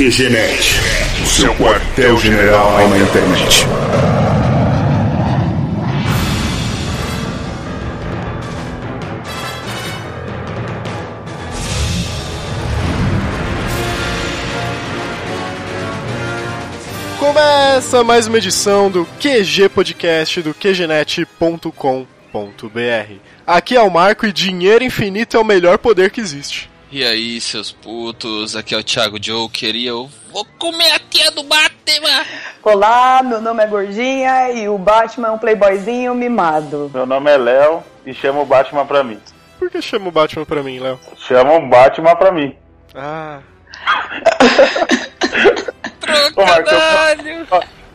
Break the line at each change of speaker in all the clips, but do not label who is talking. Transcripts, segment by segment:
QGNet, o seu quartel-general na internet.
Começa mais uma edição do QG Podcast do QGNet.com.br. Aqui é o Marco e dinheiro infinito é o melhor poder que existe.
E aí, seus putos, aqui é o Thiago Joker e eu vou comer a tia do Batman!
Olá, meu nome é Gordinha e o Batman é um playboyzinho mimado.
Meu nome é Léo e chama o Batman pra mim.
Por que chama o Batman pra mim, Léo?
Chama o Batman pra mim.
Ah,
Trocadalho!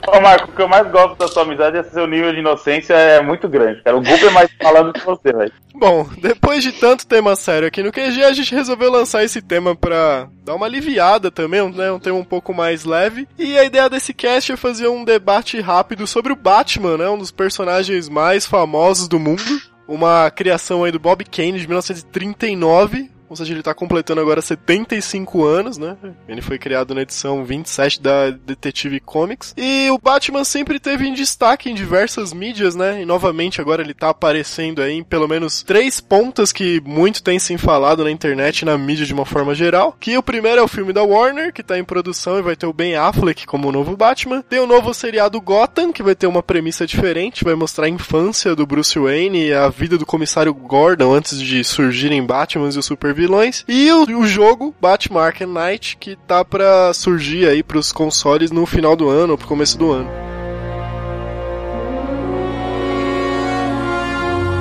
Ô, Marco, o que eu mais gosto da sua amizade é seu nível de inocência é muito grande, cara. O Google é mais falando que você, velho.
Bom, depois de tanto tema sério aqui no QG, a gente resolveu lançar esse tema pra dar uma aliviada também, né? Um tema um pouco mais leve. E a ideia desse cast é fazer um debate rápido sobre o Batman, né? Um dos personagens mais famosos do mundo. Uma criação aí do Bob Kane de 1939. Ou seja, ele tá completando agora 75 anos, né? Ele foi criado na edição 27 da Detective Comics. E o Batman sempre teve em destaque em diversas mídias, né? E novamente agora ele tá aparecendo aí em pelo menos três pontas que muito tem se falado na internet e na mídia de uma forma geral. Que o primeiro é o filme da Warner, que tá em produção e vai ter o Ben Affleck como o novo Batman. Tem o novo seriado Gotham, que vai ter uma premissa diferente, vai mostrar a infância do Bruce Wayne e a vida do comissário Gordon antes de surgirem Batmans e os super vilões. E o, o jogo Batman Arkham Knight, que tá pra surgir aí pros consoles no final do ano ou pro começo do ano.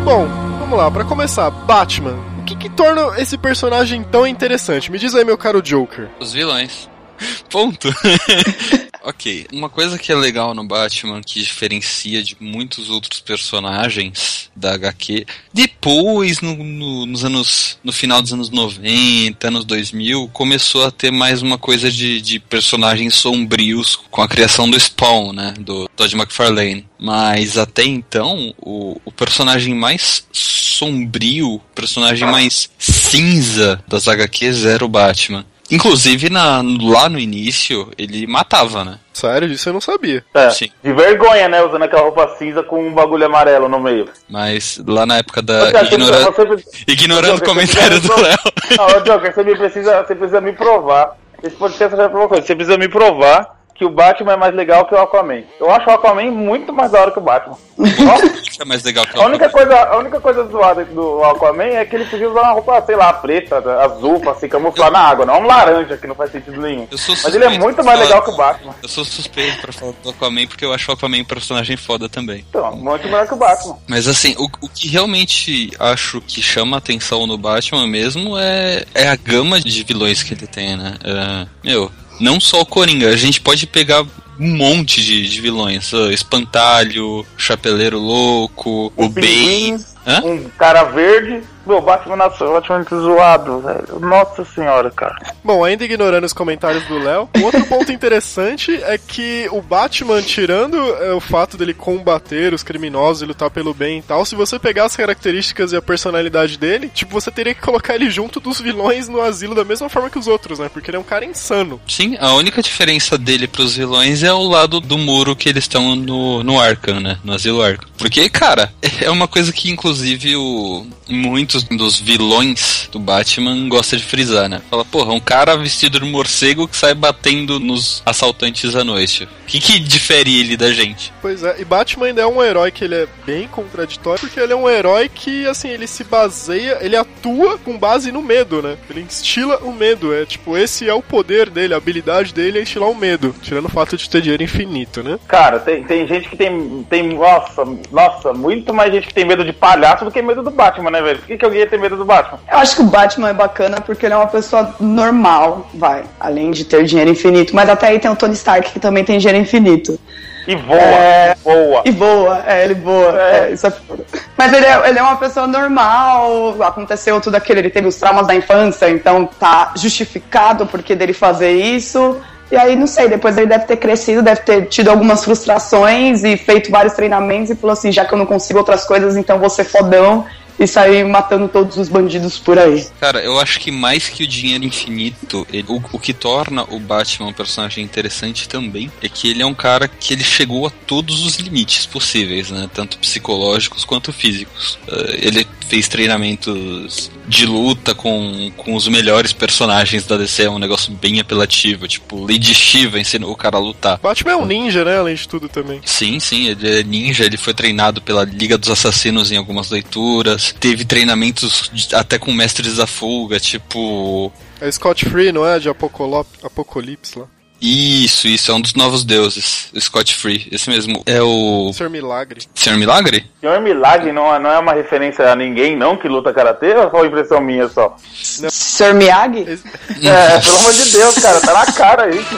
Bom, vamos lá, pra começar, Batman. O que, que torna esse personagem tão interessante? Me diz aí, meu caro Joker.
Os vilões. Ponto. ok, uma coisa que é legal no Batman, que diferencia de muitos outros personagens da HQ, depois, no, no- nos anos. no final dos anos 90, anos 2000, começou a ter mais uma coisa de, de personagens sombrios com a criação do Spawn, né? Do Todd McFarlane. Mas até então, o, o personagem mais sombrio, personagem mais cinza das HQs era o Batman. Inclusive, na, lá no início, ele matava, né?
Sério, disso eu não sabia.
É,
Sim.
de vergonha, né? Usando aquela roupa cinza com um bagulho amarelo no meio.
Mas lá na época da.
Você-
ignora-
você-
Ignorando o comentário do Léo.
Não, Joker, você me precisa, você precisa me provar. Esse podcast já é uma coisa. Você precisa me provar que o Batman é mais legal que o Aquaman. Eu acho o Aquaman muito mais da hora que o Batman.
É mais legal que o
a única coisa, a única coisa zoada do Aquaman é que ele podia usar uma roupa, sei lá, preta, azul, pra se camuflar na água, não um laranja, que não faz sentido nenhum.
Eu
Mas ele é muito mais legal que o Batman.
Eu sou suspeito pra falar do Aquaman porque eu acho o Aquaman um personagem foda também.
Então, muito melhor que o Batman.
Mas assim, o, o que realmente acho que chama atenção no Batman mesmo é, é a gama de vilões que ele tem, né? É, meu, não só o Coringa, a gente pode pegar um monte de, de vilões. ah, Espantalho, Chapeleiro Louco, o Bane.
Pinguim,
Hã?
Um cara verde. Meu, Batman nasceu relativamente zoado, velho. Nossa senhora, cara.
Bom, ainda ignorando os comentários do Léo, um outro ponto interessante é que o Batman, tirando é, o fato dele combater os criminosos e lutar pelo bem e tal, se você pegar as características e a personalidade dele, tipo, você teria que colocar ele junto dos vilões no asilo da mesma forma que os outros, né? Porque ele é um cara insano.
Sim, a única diferença dele pros vilões é o lado do muro que eles estão no, no Arkham, né? No asilo Arkham. Porque, cara, é uma coisa que inclusive o, muitos dos vilões do Batman gostam de frisar, né? Fala, porra, um cara vestido de morcego que sai batendo nos assaltantes à noite. O que, que difere ele da gente?
Pois é, e Batman ainda é um herói que ele é bem contraditório, porque ele é um herói que, assim, ele se baseia, ele atua com base no medo, né? Ele instila o medo, é tipo, esse é o poder dele, a habilidade dele é instilar o medo, tirando o fato de ter dinheiro infinito, né?
Cara, tem, tem gente que tem, tem. Nossa, nossa, muito mais gente que tem medo de palhaço do que medo do Batman, né, velho? Por que, que alguém ia ter medo do Batman?
Eu acho que o Batman é bacana porque ele é uma pessoa normal, vai, além de ter dinheiro infinito. Mas até aí tem o Tony Stark que também tem dinheiro infinito.
E voa,
É.
voa.
E boa, é, ele boa. É, isso é foda. Mas ele é, ele é uma pessoa normal, aconteceu tudo aquilo, ele teve os traumas da infância, então tá justificado porque dele fazer isso. E aí, não sei, depois ele deve ter crescido, deve ter tido algumas frustrações e feito vários treinamentos e falou assim, já que eu não consigo outras coisas, então vou ser fodão e sair matando todos os bandidos por aí.
Cara, eu acho que mais que o dinheiro infinito, ele- o, o que torna o Batman um personagem interessante também é que ele é um cara que ele chegou a todos os limites possíveis, né? Tanto psicológicos quanto físicos. Eh, ele fez treinamentos de luta com, com os melhores personagens da DC, é um negócio bem apelativo. Tipo, Lady Shiva ensinou o cara a lutar.
Batman é um ninja, né? Além de tudo também.
Sim, sim, ele é ninja, ele foi treinado pela Liga dos Assassinos em algumas leituras, teve treinamentos de- até com mestres da fuga, tipo.
É Scott Free, não é? De Apocalip Apocalipse lá.
Isso, isso, é um dos novos deuses, o Scott Free, esse mesmo. É o.
Ser Milagre.
Senhor Milagre?
Senhor Milagre não, é- não é uma referência a ninguém, não, que luta karatê, ou foi impressão minha só?
Sr. Miyagi?
Esse-
É, pelo amor de Deus, cara, tá na cara isso.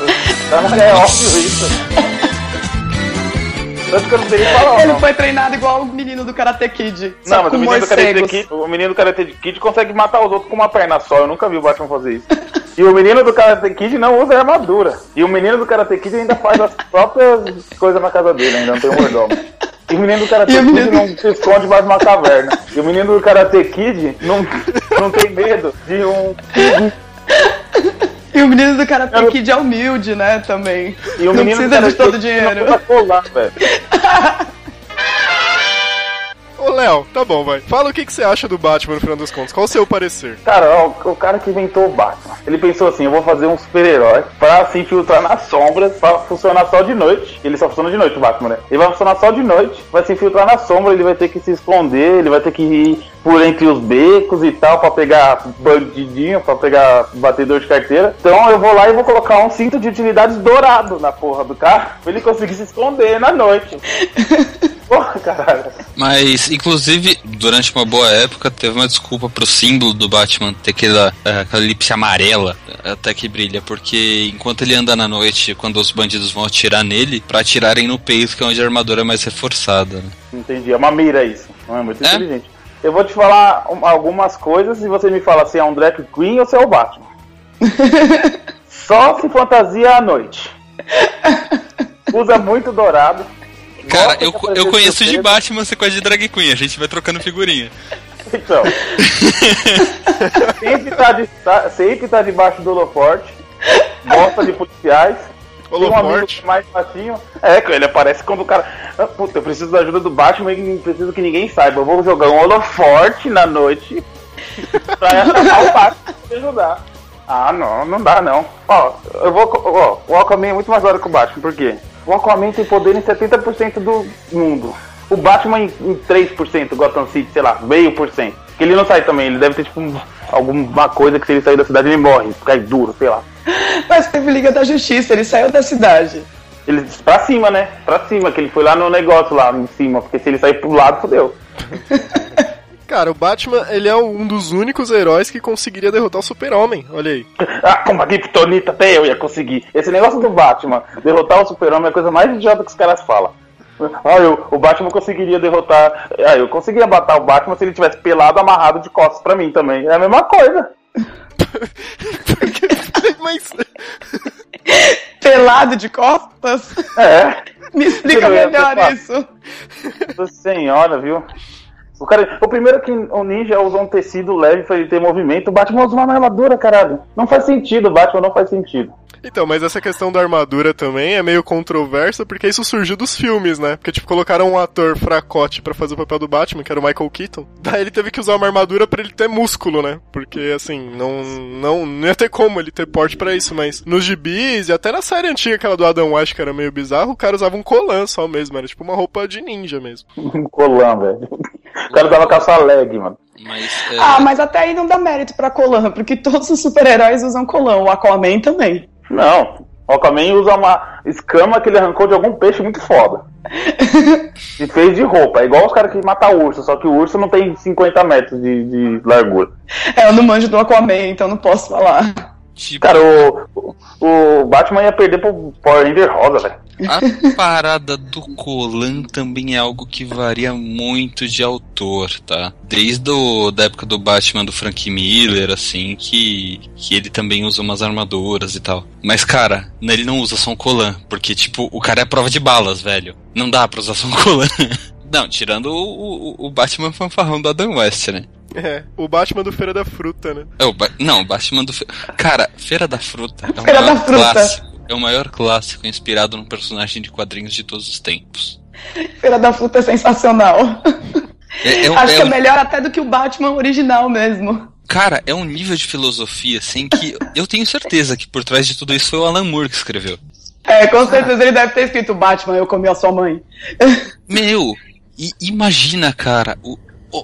Tá na, é óbvio isso. Tanto que eu não sei nem falar.
Ele
não.
foi treinado igual o menino do Karate Kid.
Não,
só
mas
com
o menino, do Karate. Kid, o menino do Karate Kid consegue matar os outros com uma perna só. Eu nunca vi o Batman fazer isso. E o menino do Karate Kid não usa armadura. E o menino do Karate Kid ainda faz as próprias coisas na casa dele, ainda não tem um mordomo. E o menino do Karate Kid
menino-
não se esconde debaixo de uma caverna. E o menino do Karate Kid não, não tem medo de um.
E o menino do Karate Kid é humilde, né, também.
E o
não
menino do
precisa de
Karate
todo o dinheiro.
Não colar, velho.
Ô, Léo, tá bom, vai. Fala o que, que você acha do Batman no final das contas. Qual o seu parecer?
Cara, ó, o cara que inventou o Batman, ele pensou assim, eu vou fazer um super-herói pra se infiltrar nas sombras, pra funcionar só de noite. Ele só funciona de noite, o Batman, né? Ele vai funcionar só de noite, vai se infiltrar na sombra, ele vai ter que se esconder, ele vai ter que ir por entre os becos e tal, pra pegar bandidinho, pra pegar batedor de carteira. Então eu vou lá e vou colocar um cinto de utilidades dourado na porra do cara, pra ele conseguir se esconder na noite. Porra, caralho.
Mas, inclusive, durante uma boa época, teve uma desculpa pro símbolo do Batman ter aquela, eh, aquela elipse amarela até que brilha, porque enquanto ele anda na noite, quando os bandidos vão atirar nele, pra atirarem no peito, que é onde a armadura é mais reforçada. né?
Entendi, é uma mira isso. É muito
É?
inteligente. Eu vou te falar um- algumas coisas e você me fala se é um drag queen ou se é o Batman. Só se fantasia à noite. Usa muito dourado.
Cara, eu, eu conheço de. Batman, você conhece de Drag Queen, a gente vai trocando figurinha.
Então. sempre, tá de, tá- sempre tá debaixo do holoforte. Gosta de policiais. Tem um amigo
Holoforte.
mais facinho. É, que ele aparece quando o cara. Ah, Puta, eu preciso da ajuda do Batman e preciso que ninguém saiba. Eu vou jogar um holoforte na noite pra atrapalhar o Batman pra ajudar. Ah, não, não dá não. Ó, eu vou. Ó, o Aquaman é muito mais hora que o Batman, por quê? O Aquaman tem poder em 70% do mundo. O Batman em, em 3%, Gotham City, sei lá, meio por cento. Que ele não sai também, ele deve ter tipo um- alguma coisa que se ele sair da cidade ele morre, cai duro, sei lá.
Mas teve Liga da Justiça, ele saiu da cidade.
Ele pra cima, né? Pra cima, que ele foi lá no negócio lá em cima, porque se ele sair pro lado, fodeu.
Cara, o Batman, ele é um dos únicos heróis que conseguiria derrotar o Super-Homem. Olha aí.
Ah, com uma Kryptonita até eu ia conseguir. Esse negócio do Batman, derrotar o super-homem é a coisa mais idiota que os caras falam. Ah, eu, o Batman conseguiria derrotar. Ah, eu conseguiria matar o Batman se ele tivesse pelado, amarrado de costas pra mim também. É a mesma coisa.
Mas.
Pelado de costas?
É.
Me explica melhor isso.
Nossa senhora, viu? O, cara, o primeiro que o ninja usou um tecido leve pra ele ter movimento, o Batman usa uma armadura, caralho. Não faz sentido, o Batman não faz sentido.
Então, mas essa questão da armadura também é meio controversa, porque isso surgiu dos filmes, né? Porque, tipo, colocaram um ator fracote pra fazer o papel do Batman, que era o Michael Keaton. Daí ele teve que usar uma armadura pra ele ter músculo, né? Porque, assim, não, não, não ia ter como ele ter porte pra isso, mas nos gibis e até na série antiga, aquela do Adam West, que era meio bizarro, o cara usava um colã só mesmo, era tipo uma roupa de ninja mesmo.
Um colã, velho. O cara usava calça leg, mano.
Mas, é,
Ah, mas até aí não dá mérito pra Colan, porque todos os super-heróis usam Colan, o Aquaman também.
Não. O Aquaman usa uma escama que ele arrancou de algum peixe muito foda. e fez de roupa. É igual os caras que matam urso, só que o urso não tem 50 metros de, de largura.
É, eu não manjo do Aquaman, então não posso falar.
Tipo,
Cara, o, o, Batman ia perder pro Power Ranger rosa, velho.
a parada do Colan também é algo que varia muito de autor, tá? Desde o, da época do Batman do Frank Miller, assim, que, que ele também usa umas armaduras e tal. Mas, cara, ele não usa só um Colan, porque, tipo, o cara é prova de balas, velho. Não dá pra usar só um Colan. Não, tirando o, o, o Batman fanfarrão do Adam West, né?
É, o Batman do Feira da Fruta, né?
É o ba não, o Batman do. Fe... Cara, Feira da Fruta é o
Feira
maior
da Fruta.
clássico. É o maior clássico inspirado num personagem de quadrinhos de todos os tempos.
Feira da Fruta é sensacional.
É, é um-
Acho
é
que é
um-
melhor até do que o Batman original mesmo.
Cara, é um nível de filosofia, assim, que eu tenho certeza que por trás de tudo isso foi o Alan Moore que escreveu.
É, com certeza ele deve ter escrito Batman, eu comi a sua mãe.
Meu, imagina, cara, o-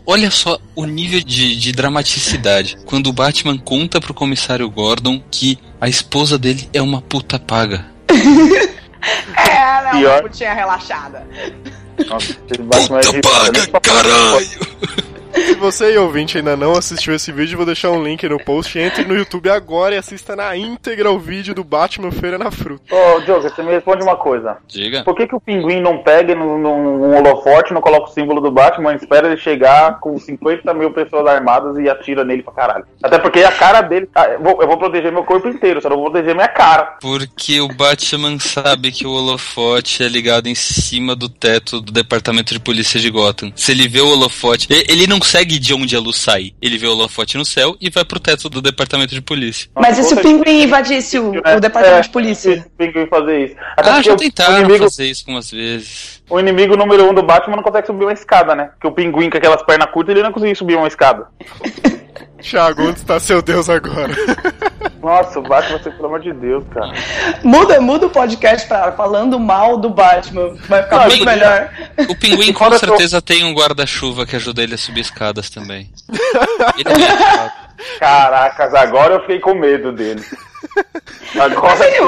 olha só o nível de, de dramaticidade. Quando o Batman conta pro comissário Gordon que a esposa dele é uma puta paga.
É, ela é uma
Pior.
putinha relaxada.
Nossa, esse Batman é
Puta
ridículo.
paga, caralho!
Se você, ouvinte, ainda não assistiu esse vídeo, vou deixar um link no post. Entre no YouTube agora e assista na íntegra o vídeo do Batman Feira na Fruta.
Ô, Diogo, você me responde uma coisa.
Diga.
Por que, que o pinguim não pega num, num holofote, não coloca o símbolo do Batman, espera ele chegar com 50 mil pessoas armadas e atira nele pra caralho? Até porque a cara dele. tá- eu, vou, eu vou proteger meu corpo inteiro, só não vou proteger minha cara.
Porque o Batman sabe que o holofote é ligado em cima do teto do departamento de polícia de Gotham. Se ele vê o holofote, ele não segue de onde a luz sai. Ele vê o holofote no céu e vai pro teto do departamento de polícia.
Mas e se o pinguim invadisse o, o departamento de polícia?
O pinguim fazer isso. Até
Ah, já tentaram
o inimigo,
fazer isso algumas vezes.
o inimigo número um do Batman não consegue subir uma escada, né? Porque o pinguim com aquelas pernas curtas, ele não conseguia subir uma escada.
Thiago, onde está seu Deus agora?
Nossa, o Batman, você, pelo amor de Deus, cara.
Muda, muda o podcast pra falando mal do Batman. Vai ficar
Não,
muito melhor.
O pinguim com certeza tem um guarda-chuva que ajuda ele a subir escadas também. Ele é.
Caracas, agora eu fiquei com medo dele. Agora.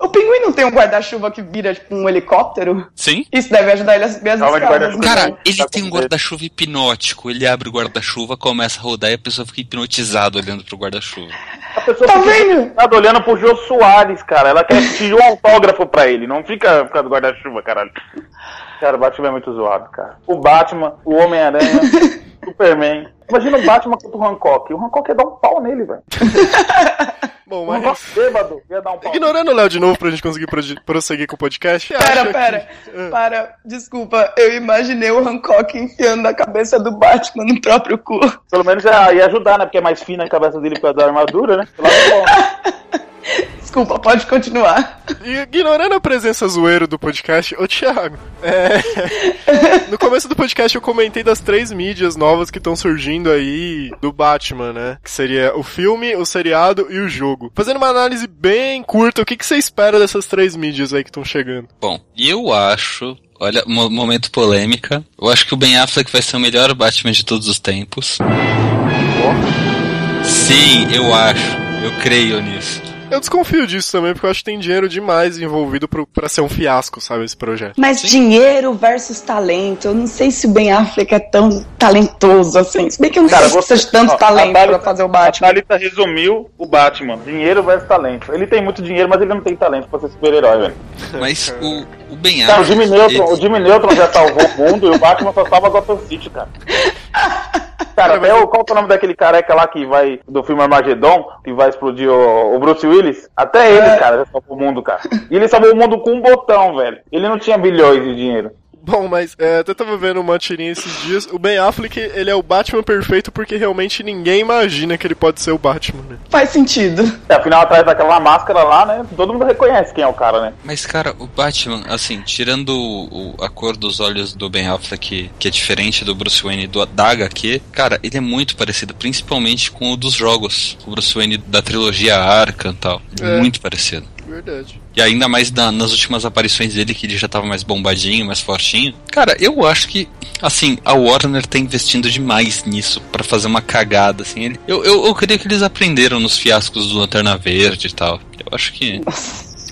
O, o pinguim não tem um guarda-chuva que vira tipo um helicóptero?
Sim?
Isso deve ajudar ele a subir as escadas.
guarda-chuva.
Cara, ele
Tá
tem um guarda-chuva hipnótico. Ele abre o guarda-chuva, começa a rodar e a pessoa fica hipnotizada olhando pro guarda-chuva.
A pessoa
Tá vendo?
Tá olhando pro Jô Soares, cara. Ela quer pedir um autógrafo pra ele. Não fica por causa do guarda-chuva, caralho. Cara, o Batman é muito zoado, cara. O Batman, o Homem-Aranha, Superman. Imagina o Batman contra o Hancock. O Hancock ia dar um pau nele, velho.
Bom, mas.
bêbado ia dar um pau.
Ignorando o Léo de novo pra gente conseguir pro- prosseguir com o podcast. acha
Pera,
que-
pera,
Ah.
para, desculpa, eu imaginei o Hancock enfiando a cabeça do Batman no próprio cu.
Pelo menos ia, ia ajudar, né? Porque é mais fina a cabeça dele por causa da armadura, né? Pelo lado bom, né?
Desculpa, pode continuar.
Ignorando a presença zoeiro do podcast, ô Thiago, é... no começo do podcast eu comentei das três mídias novas que estão surgindo aí do Batman, né? Que seria o filme, o seriado e o jogo. Fazendo uma análise bem curta, o que, que você espera dessas três mídias aí que estão chegando?
Bom, eu acho. Olha, mo- momento polêmica. Eu acho que o Ben Affleck vai ser o melhor Batman de todos os tempos. Sim, eu acho. Eu creio nisso.
Eu desconfio disso também, porque eu acho que tem dinheiro demais envolvido pro, pra ser um fiasco, sabe, esse projeto.
Mas dinheiro versus talento, eu não sei se o Ben Affleck é tão talentoso assim. Se bem que eu não
Cara,
sei se
você-
precisa de tanto
ó,
talento
a Thalita-
pra fazer o
A
Batman.
Thalita resumiu o Batman. Dinheiro versus talento. Ele tem muito dinheiro, mas ele não tem talento pra ser super-herói, velho.
Mas o, o Ben
Cara, o
Affleck.
Jimmy, Neutron, o
ele-
Jimmy Neutron já salvou o mundo e o Batman só salva Gotham City, cara. Cara, até o, qual é o nome daquele careca lá que vai, do filme Armageddon, que vai explodir o, o Bruce Willis? Até ele, cara, já salvou o mundo, cara. E ele salvou o mundo com um botão, velho. Ele não tinha bilhões de dinheiro.
Bom, mas é, até tava vendo uma tirinha esses dias. O Ben Affleck, ele é o Batman perfeito porque realmente ninguém imagina que ele pode ser o Batman, né?
Faz sentido.
É, afinal, atrás daquela máscara lá, né? Todo mundo reconhece quem é o cara, né?
Mas, cara, o Batman, assim, tirando o- o- a cor dos olhos do Ben Affleck, que é diferente do Bruce Wayne do, da HQ, cara, ele é muito parecido, principalmente com o dos jogos. O Bruce Wayne da trilogia Arkham e tal.
É.
Muito parecido.
Verdade.
E ainda mais na- nas últimas aparições dele, que ele já tava mais bombadinho, mais fortinho. Cara, eu acho que, assim, a Warner tá investindo demais nisso pra fazer uma cagada, assim. Ele- eu, eu, eu creio que eles aprenderam nos fiascos do Lanterna Verde e tal. Eu acho que.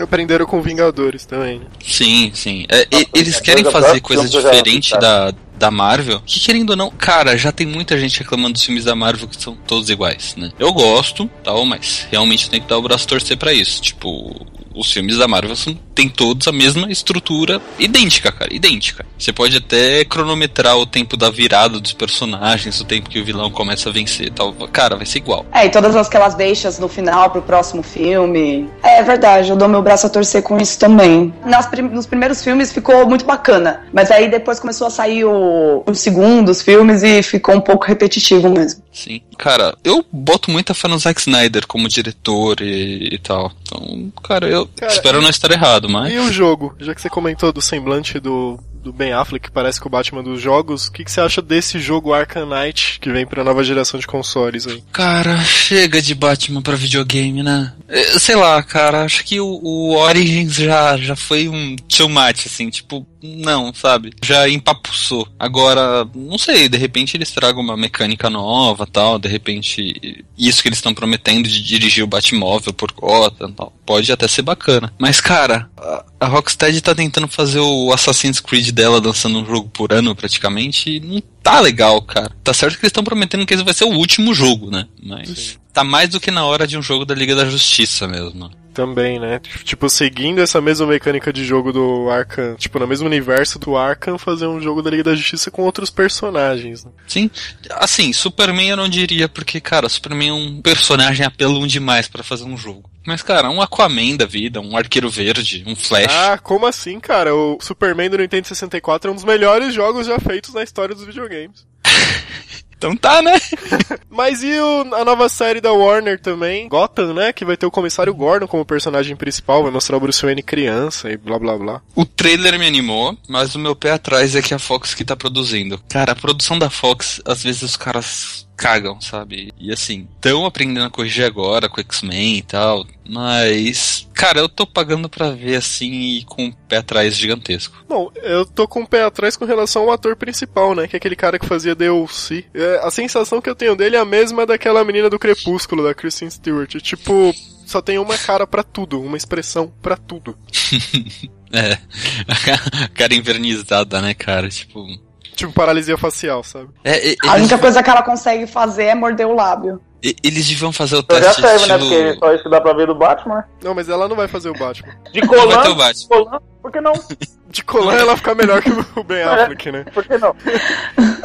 Aprenderam com Vingadores também, né?
Sim, sim. É, e- eles querem fazer
próxima
coisa
que eu já
diferente
vi,
da, da Marvel. Que querendo ou não, cara, já tem muita gente reclamando dos filmes da Marvel que são todos iguais, né? Eu gosto, tal, mas realmente tem que dar o braço a torcer pra isso. Tipo, os filmes da Marvel são tem todos a mesma estrutura idêntica, cara, idêntica. Você pode até cronometrar o tempo da virada dos personagens, o tempo que o vilão começa a vencer tal. Cara, vai ser igual.
É, e todas aquelas deixas no final pro próximo filme. É verdade, eu dou meu braço a torcer com isso também. Nas prim nos primeiros filmes ficou muito bacana, mas aí depois começou a sair o, os segundos filmes e ficou um pouco repetitivo mesmo.
Sim. Cara, eu boto muita fé no Zack Snyder como diretor e, e tal. Então, cara, eu
Cara,
espero
e-
não estar errado, mas.
E o jogo? Já que você comentou do semblante do, do Ben Affleck, que parece com o Batman dos jogos, o que, que você acha desse jogo Arkham Knight, que vem pra nova geração de consoles aí?
Cara, chega de Batman pra videogame, né? Eh, Sei lá, cara, acho que o, o Origins já, já foi um much, assim, tipo, não, sabe? Já empapuçou. Agora, não sei, de repente eles tragam uma mecânica nova tal, de repente isso que eles estão prometendo de dirigir o Batmóvel por Gotham tal, pode até ser bacana. Mas, cara, a, Rocksteady tá tentando fazer o Assassin's Creed dela lançando um jogo por ano praticamente e não tá legal, cara. Tá certo que eles estão prometendo que esse vai ser o último jogo, né? Mas tá mais do que na hora de um jogo da Liga da Justiça mesmo.
Também, né? Tipo, seguindo essa mesma mecânica de jogo do Arkham, tipo, no mesmo universo do Arkham, fazer um jogo da Liga da Justiça com outros personagens. Né?
Sim, assim, Superman eu não diria porque, cara, Superman é um personagem apelão demais pra fazer um jogo. Mas, cara, um Aquaman da vida, um Arqueiro Verde, um Flash.
Ah, como assim, cara? O Superman do Nintendo 64 é um dos melhores jogos já feitos na história dos videogames.
Então tá, né?
Mas e o- a nova série da Warner também, Gotham, né? Que vai ter o comissário Gordon como personagem principal, vai mostrar o Bruce Wayne criança e blá blá blá.
O trailer me animou, mas o meu pé atrás é que a Fox que tá produzindo. Cara, a produção da Fox, às vezes os caras cagam, sabe? E assim, tão aprendendo a corrigir agora com X-Men e tal, mas, cara, eu tô pagando pra ver assim e com o pé atrás gigantesco.
Bom, eu tô com o pé atrás com relação ao ator principal, né? Que é aquele cara que fazia DLC. É, a sensação que eu tenho dele é a mesma daquela menina do Crepúsculo, da Kristen Stewart. Tipo, só tem uma cara pra tudo, uma expressão pra tudo.
É, a cara invernizada, né, cara? Tipo.
Tipo, paralisia facial, sabe?
É, e-
A única coisa que ela consegue fazer é morder o lábio.
e- eles deviam fazer o
Então já
teste
serve, né?
estilo...
Porque só isso que dá pra ver do Batman.
Não, mas ela não vai fazer o Batman.
De
Não vai ter
Colan,
o Batman.
Colan, por que não?
De colar ela fica melhor que o Ben Affleck, né?
Por que não?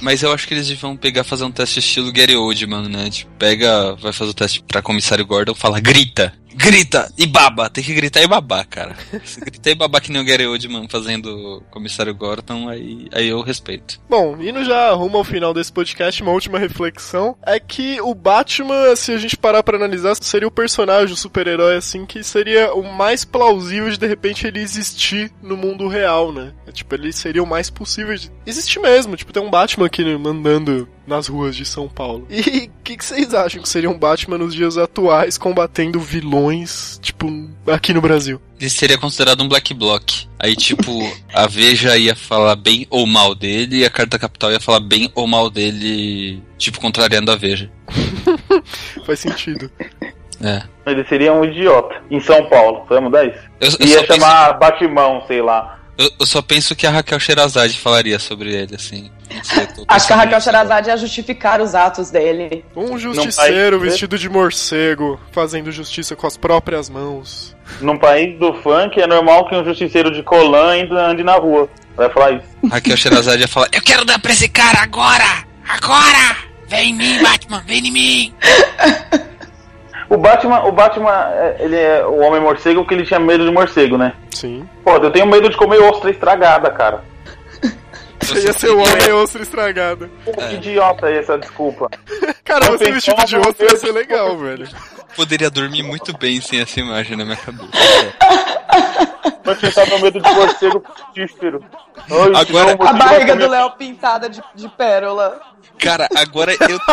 Mas eu acho que eles deviam pegar fazer um teste estilo Gary Oldman, né? Tipo, pega, vai fazer o teste pra comissário Gordon, fala, grita, grita e baba. Tem que gritar e babar, cara. Se gritar e babar que nem o Gary Oldman fazendo comissário Gordon, aí, aí eu respeito.
Bom, indo já rumo ao final desse podcast, uma última reflexão é que o Batman, se a gente parar pra analisar, seria o personagem, o super-herói, assim, que seria o mais plausível de de repente ele existir no mundo real, né? É, tipo, ele seria o mais possível de existir mesmo, tipo, tem um Batman aqui andando nas ruas de São Paulo. E o que, que vocês acham que seria um Batman nos dias atuais combatendo vilões, tipo, aqui no Brasil?
Ele seria considerado um black block. Aí, tipo, a Veja ia falar bem ou mal dele, e a Carta Capital ia falar bem ou mal dele, tipo, contrariando a Veja.
Faz sentido.
É.
Ele seria um idiota. Em São Paulo. Vamos mudar isso?
Eu, eu
Ia chamar Batimão, sei lá.
Eu, eu só penso que a Raquel Sherazade falaria sobre ele, assim.
Acho que a Raquel. Sherazade ia justificar os atos dele.
Um justiceiro
país-
vestido de morcego, fazendo justiça com as próprias mãos.
Num país do funk é normal que um justiceiro de Colan ainda ande na rua. Vai falar isso.
Raquel Sherazade ia falar: Eu quero dar pra esse cara agora! Agora! Vem em mim, Batman, vem em mim!
O Batman, o Batman, é, ele é o homem morcego porque ele tinha medo de morcego, né?
Sim.
Pô, eu tenho medo de comer ostra estragada, cara.
Você ia ser o homem ostra estragada.
Pô, que idiota é essa desculpa.
Cara,
Eu
você vestido de ostra ia ser legal, velho.
Poderia dormir muito bem sem essa imagem na minha cabeça.
Vai pensar no medo de morcego frutífero.
Agora-
A barriga do Léo pintada de, de pérola.
Cara, agora eu.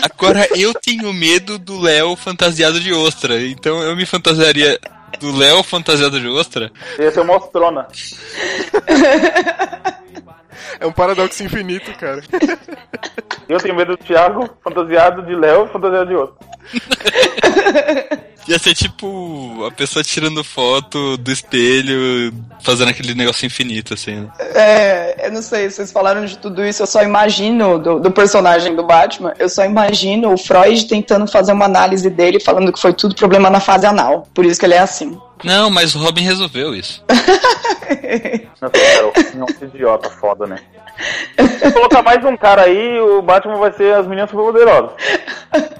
Agora eu tenho medo do Léo fantasiado de ostra. Então eu me fantasiaria do Léo fantasiado de ostra.
Ia ser uma ostrona.
É um paradoxo infinito, cara.
Eu tenho medo do Thiago, fantasiado de Léo fantasiado de outro.
Ia ser tipo a pessoa tirando foto do espelho, fazendo aquele negócio infinito, assim, né?
É, eu não sei, vocês falaram de tudo isso, eu só imagino, do, do personagem do Batman, eu só imagino o Freud tentando fazer uma análise dele, falando que foi tudo problema na fase anal. Por isso que ele é assim.
Não, mas o Robin resolveu isso.
Nossa, cara, é um idiota foda, né? Se colocar mais um cara aí, o Batman vai ser as meninas superpoderosas.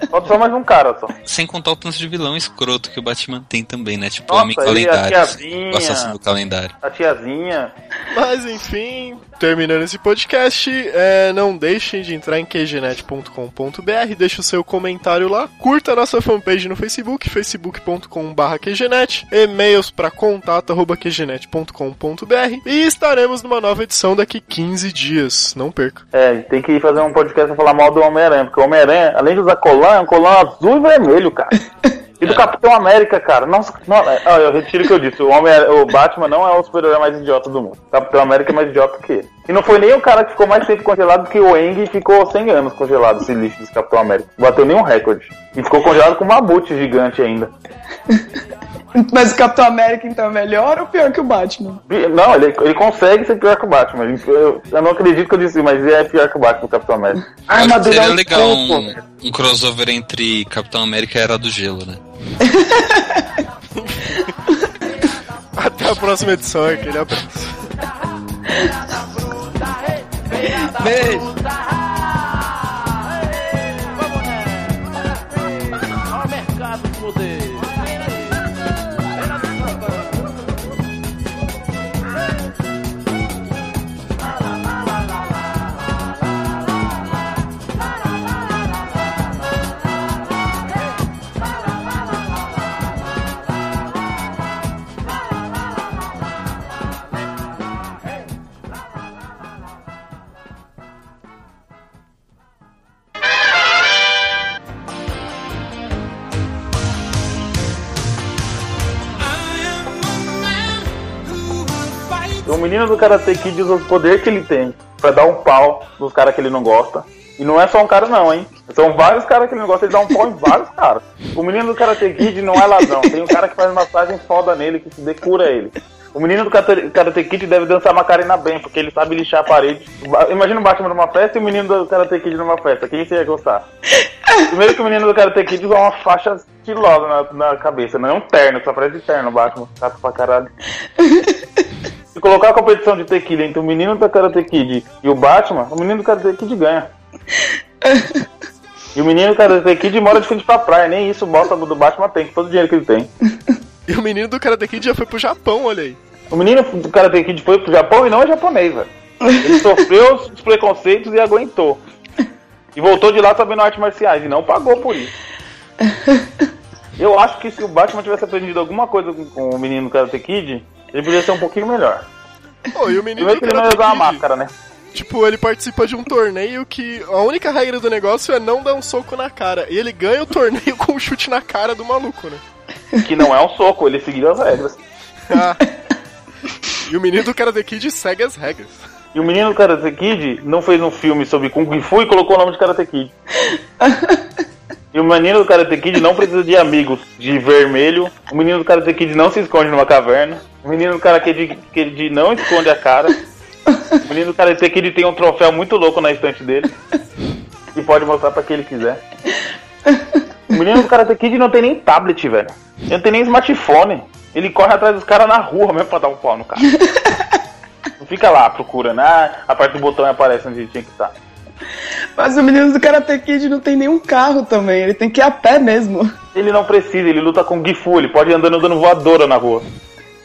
Falta só mais um cara só.
Sem contar o tanto de vilão escroto que o Batman tem também, né? Tipo
Nossa,
o Homem Calendário.
tiazinha.
O assassino do calendário.
A tiazinha.
Mas enfim, terminando esse podcast, é, não deixem de entrar em qgnet.com.br, deixe o seu comentário lá, curta a nossa fanpage no Facebook, facebook.com.br qgnet, e-mails para contato.qgnet.com.br e estaremos numa nova edição daqui 15 dias, não perca.
É, tem que fazer um podcast pra falar mal do Homem-Aranha, porque o Homem-Aranha, além de usar colã, é um colã azul e vermelho, cara. E do Capitão América, cara. Nossa, não, é, eu retiro o que eu disse. O, Homem, o Batman não é o super-herói mais idiota do mundo. O Capitão América é mais idiota que ele. E não foi nem o cara que ficou mais tempo congelado que o Eng ficou 100 anos congelado, esse lixo desse Capitão América. Não bateu nenhum recorde. E ficou congelado com um mamute gigante ainda.
Mas o Capitão América então é melhor ou pior que o Batman?
Não, ele, ele consegue ser pior que o Batman. Eu, eu não acredito que eu disse, mas ele é pior que o Batman, o Capitão América. Armadura é
seria
um
legal um, um crossover entre Capitão América e Era do Gelo, né?
Até a próxima edição, aquele abraço.
Beijo.
O menino do Karate Kid usa o poder que ele tem pra dar um pau nos caras que ele não gosta. E não é só um cara não, hein? São vários caras que ele não gosta, ele dá um pau em vários caras. O menino do Karate Kid não é ladrão, tem um cara que faz massagem foda nele, que se decura ele. O menino do Karate Kid deve dançar Macarena bem, porque ele sabe lixar a parede. Imagina o Batman numa festa e o menino do Karate Kid numa festa. Quem você ia gostar? Primeiro que o menino do Karate Kid usa uma faixa estilosa na, na cabeça, não é um terno, só parece terno o Batman. Chato pra caralho. Se colocar a competição de tequila entre o menino do Karate Kid e o Batman, o menino do Karate Kid ganha. E o menino do Karate Kid mora de frente pra praia, nem isso o bota do Batman tem, com todo o dinheiro que ele tem.
E o menino do Karate Kid já foi pro Japão, olha aí.
O menino do Karate Kid foi pro Japão e não é japonês, velho. Ele sofreu os preconceitos e aguentou. E voltou de lá sabendo artes marciais e não pagou por isso. Eu acho que se o Batman tivesse aprendido alguma coisa com, com o menino do Karate Kid, ele poderia ser um pouquinho melhor.
Pô, e o menino
que ele não usar uma
Kid,
máscara, né?
tipo, ele participa de um torneio que a única regra do negócio é não dar um soco na cara. E ele ganha o torneio com um chute na cara do maluco, né?
Que não é um soco, ele seguiu as regras.
Ah. E o menino do Karate Kid segue as regras.
E o menino do Karate Kid não fez um filme sobre Kung Fu e colocou o nome de Karate Kid. E o menino do Karate Kid não precisa de amigos de vermelho. O menino do Karate Kid não se esconde numa caverna. O menino do Karate Kid, não esconde a cara. O menino do Karate Kid tem um troféu muito louco na estante dele. E pode mostrar pra quem ele quiser. O menino do Karate Kid não tem nem tablet, velho. Ele não tem nem smartphone. Ele corre atrás dos caras na rua mesmo pra dar um pau no cara. Não fica lá procurando, ah, aperta o botão e aparece onde tinha que estar.
Mas o menino do Karate Kid não tem nenhum carro também, ele tem que ir a pé mesmo.
Ele não precisa, ele luta com Gifu, ele pode ir andando dando voadora na rua.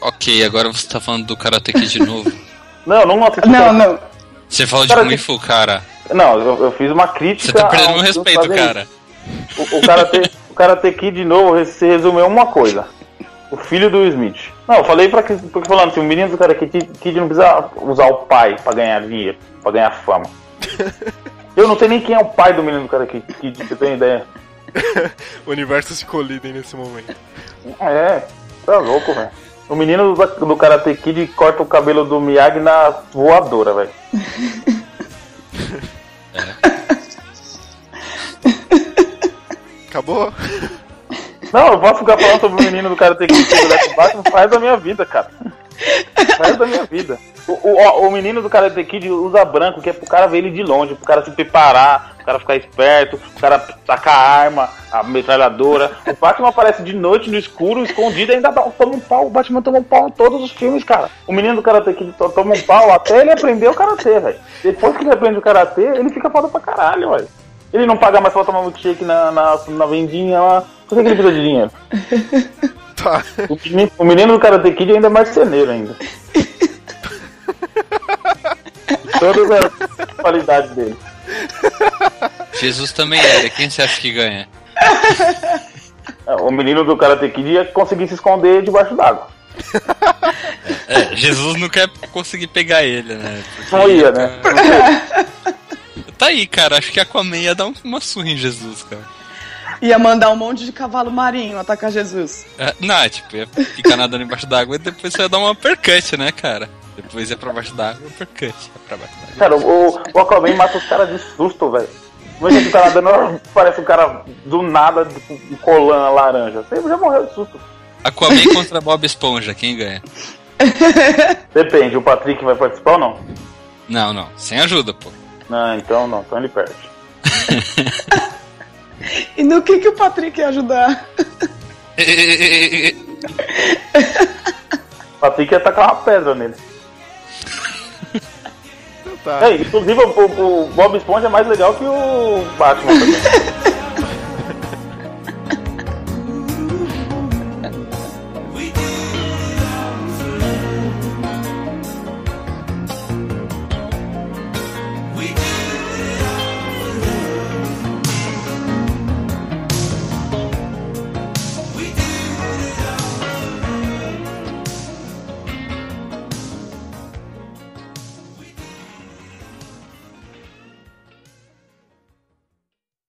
Ok, agora você tá falando do Karate Kid de novo.
Não, não.
Não, não.
Você falou de
Cara,
Kung Fu, cara.
Não, eu, eu fiz uma crítica.
Você tá perdendo meu respeito, cara.
O, o, karate, o Karate Kid de novo se resume a uma coisa. O filho do Smith. Não, eu falei pra que. Porque falando assim, o menino do Karate Kid, Kid não precisa usar o pai pra ganhar dinheiro, pra ganhar fama. Eu não sei nem quem é o pai do menino do Karate Kid, você tem ideia?
O universo se colidem nesse momento.
É, tá louco, velho. O menino do, do Karate Kid corta o cabelo do Miyagi na voadora, velho.
Acabou?
Não, eu posso ficar falando sobre o menino do Karate Kid que é o Batman faz da minha vida, cara. Faz da minha vida. O, o, o menino do Karate Kid usa branco, que é pro cara ver ele de longe, pro cara se preparar, pro cara ficar esperto, pro cara tacar a arma, a metralhadora. O Batman aparece de noite no escuro, escondido, ainda toma um pau. O Batman toma um pau em todos os filmes, cara. O menino do Karate Kid to- toma um pau até ele aprender o Karatê, velho. Depois que ele aprende o Karatê, ele fica foda pra caralho, velho. Ele não paga mais pra tomar milkshake na, na, na vendinha lá. Por que, que ele precisa de dinheiro?
Tá.
O menino, o menino do Karate Kid ainda é marceneiro ainda. Todas as qualidades dele.
Jesus também era. Quem você acha que ganha?
É, O menino do Karate Kid ia conseguir se esconder debaixo d'água.
É, Jesus não quer conseguir pegar ele, né? Porque
Não ia, né?
Tá aí, cara. Acho que a Aquaman ia dar um- uma surra em Jesus, cara.
Ia mandar um monte de cavalo marinho atacar Jesus.
É, não, é, tipo, ia ficar nadando embaixo d'água e depois você ia dar uma uppercut, né, cara? Depois ia pra baixo d'água, uppercut. Ia pra baixo d'água.
Cara, o, o Aquaman mata os caras de susto, velho. Imagina que tá nadando, parece um cara do nada com um colã laranja. Você já morreu de susto.
Aquaman contra Bob Esponja, quem ganha?
Depende, o Patrick vai participar ou não?
Não, não. Sem ajuda, pô.
Não, então não, então ele perde.
E no que, que o Patrick ia ajudar?
O Patrick ia tacar uma pedra nele.
Tá.
É, inclusive o, o- o Bob Esponja é mais legal que o Batman também.